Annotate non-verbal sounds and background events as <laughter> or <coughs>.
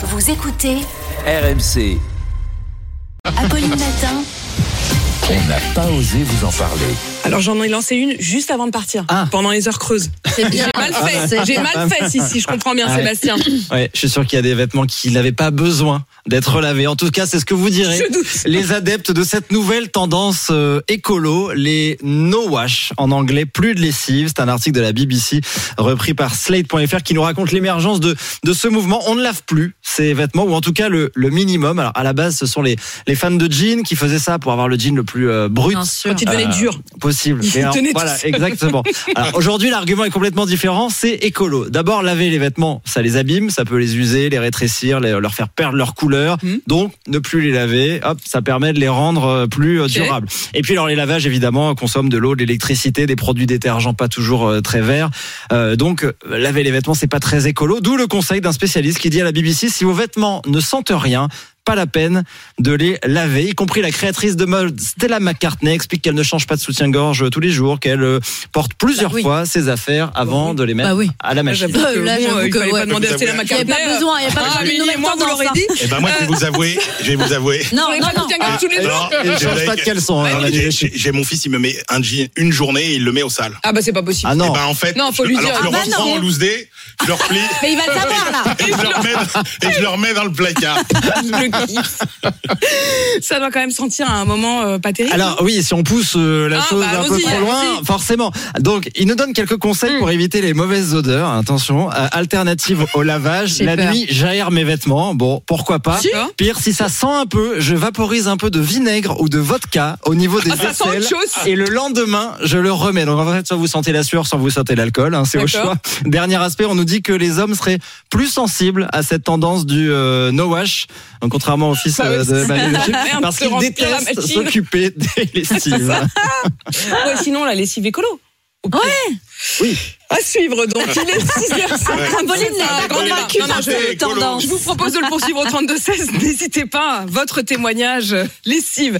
Vous écoutez RMC, Apolline Matin. on n'a pas osé vous en parler. Alors j'en ai lancé une juste avant de partir, Ah. pendant les heures creuses. <laughs> J'ai mal fait, j'ai mal fait si, si je comprends bien Ouais. Sébastien. <coughs> Ouais, je suis sûr qu'il y a des vêtements qui n'avaient pas besoin d'être lavés. En tout cas, c'est ce que vous direz. <laughs> Les adeptes de cette nouvelle tendance euh, écolo, les no wash en anglais, plus de lessive. C'est un article de la BBC repris par Slate.fr qui nous raconte l'émergence de de ce mouvement. On ne lave plus ces vêtements ou en tout cas le, le minimum. Alors à la base, ce sont les les fans de jeans qui faisaient ça pour avoir le jean le plus euh, brut Bien sûr. Quand il devenait Euh, dur. Possible. Alors, voilà, exactement. <laughs> Aujourd'hui, l'argument est complètement différent. C'est écolo. D'abord, laver les vêtements, ça les abîme, ça peut les user, les rétrécir, les- leur faire perdre leur couleur. Mhm. Donc, ne plus les laver, hop, ça permet de les rendre euh, plus euh, durables. Et puis, alors les lavages, évidemment, consomment de l'eau, de l'électricité, des produits détergents pas toujours euh, très verts. Euh, donc, laver les vêtements, c'est pas très écolo. D'où le conseil d'un spécialiste qui dit à la BBC si vos vêtements ne sentent rien. Pas la peine de les laver, y compris la créatrice de mode Stella McCartney explique qu'elle ne change pas de soutien-gorge tous les jours, qu'elle euh, porte plusieurs Bah oui. fois ses affaires avant de les mettre Bah oui. à la machine. Que Là, euh, il que fallait ouais. pas demander à Stella Il n'y avait pas besoin, il n'y a pas Ah, besoin de moi, vous l'aurez dit. Eh ben moi, je vais vous avouer, je vais vous avouer. Non, non, pas non. <laughs> soutien-gorge tous les jours. Alors, Elle change pas de caleçon. hein, j'ai- mon fils, il me met un jean une journée et il le met au sale. Ah bah c'est pas possible. Ah non. Eh ben en fait, Non, faut je- lui alors dire. je Ah le bah reprends non. en loose day, je le replie <laughs> Mais il va le savoir là. je et je le remets dans le placard. <laughs> <laughs> Ça doit quand même sentir à un moment euh, pas terrible. Alors oui, si on pousse euh, la Ah, chose bah, un peu trop loin, forcément. Donc, il nous donne quelques conseils Hmm. pour éviter les mauvaises odeurs. Attention, euh, alternative au lavage. La peur. nuit, j'aère mes vêtements. Bon, pourquoi pas Si. Pire, si ça sent un peu, je vaporise un peu de vinaigre ou de vodka au niveau des Ah, ça sent aisselles. autre chose. Et le lendemain, je le remets. Donc en fait, soit vous sentez la sueur, soit vous sentez l'alcool. hein, c'est au choix. Dernier aspect, on nous dit que les hommes seraient plus sensibles à cette tendance du no wash, donc, contrairement au fils euh, oui, de c'est Marie <laughs> parce détestent machine. s'occuper des lessives. <laughs> Ouais, sinon la lessive écolo. Ouais. Oui. À suivre donc. Il est 6h50. Apolline n'est pas convaincue par cette écolo. tendance. Je vous propose de le poursuivre au 32-16. <laughs> N'hésitez pas. Votre témoignage lessive.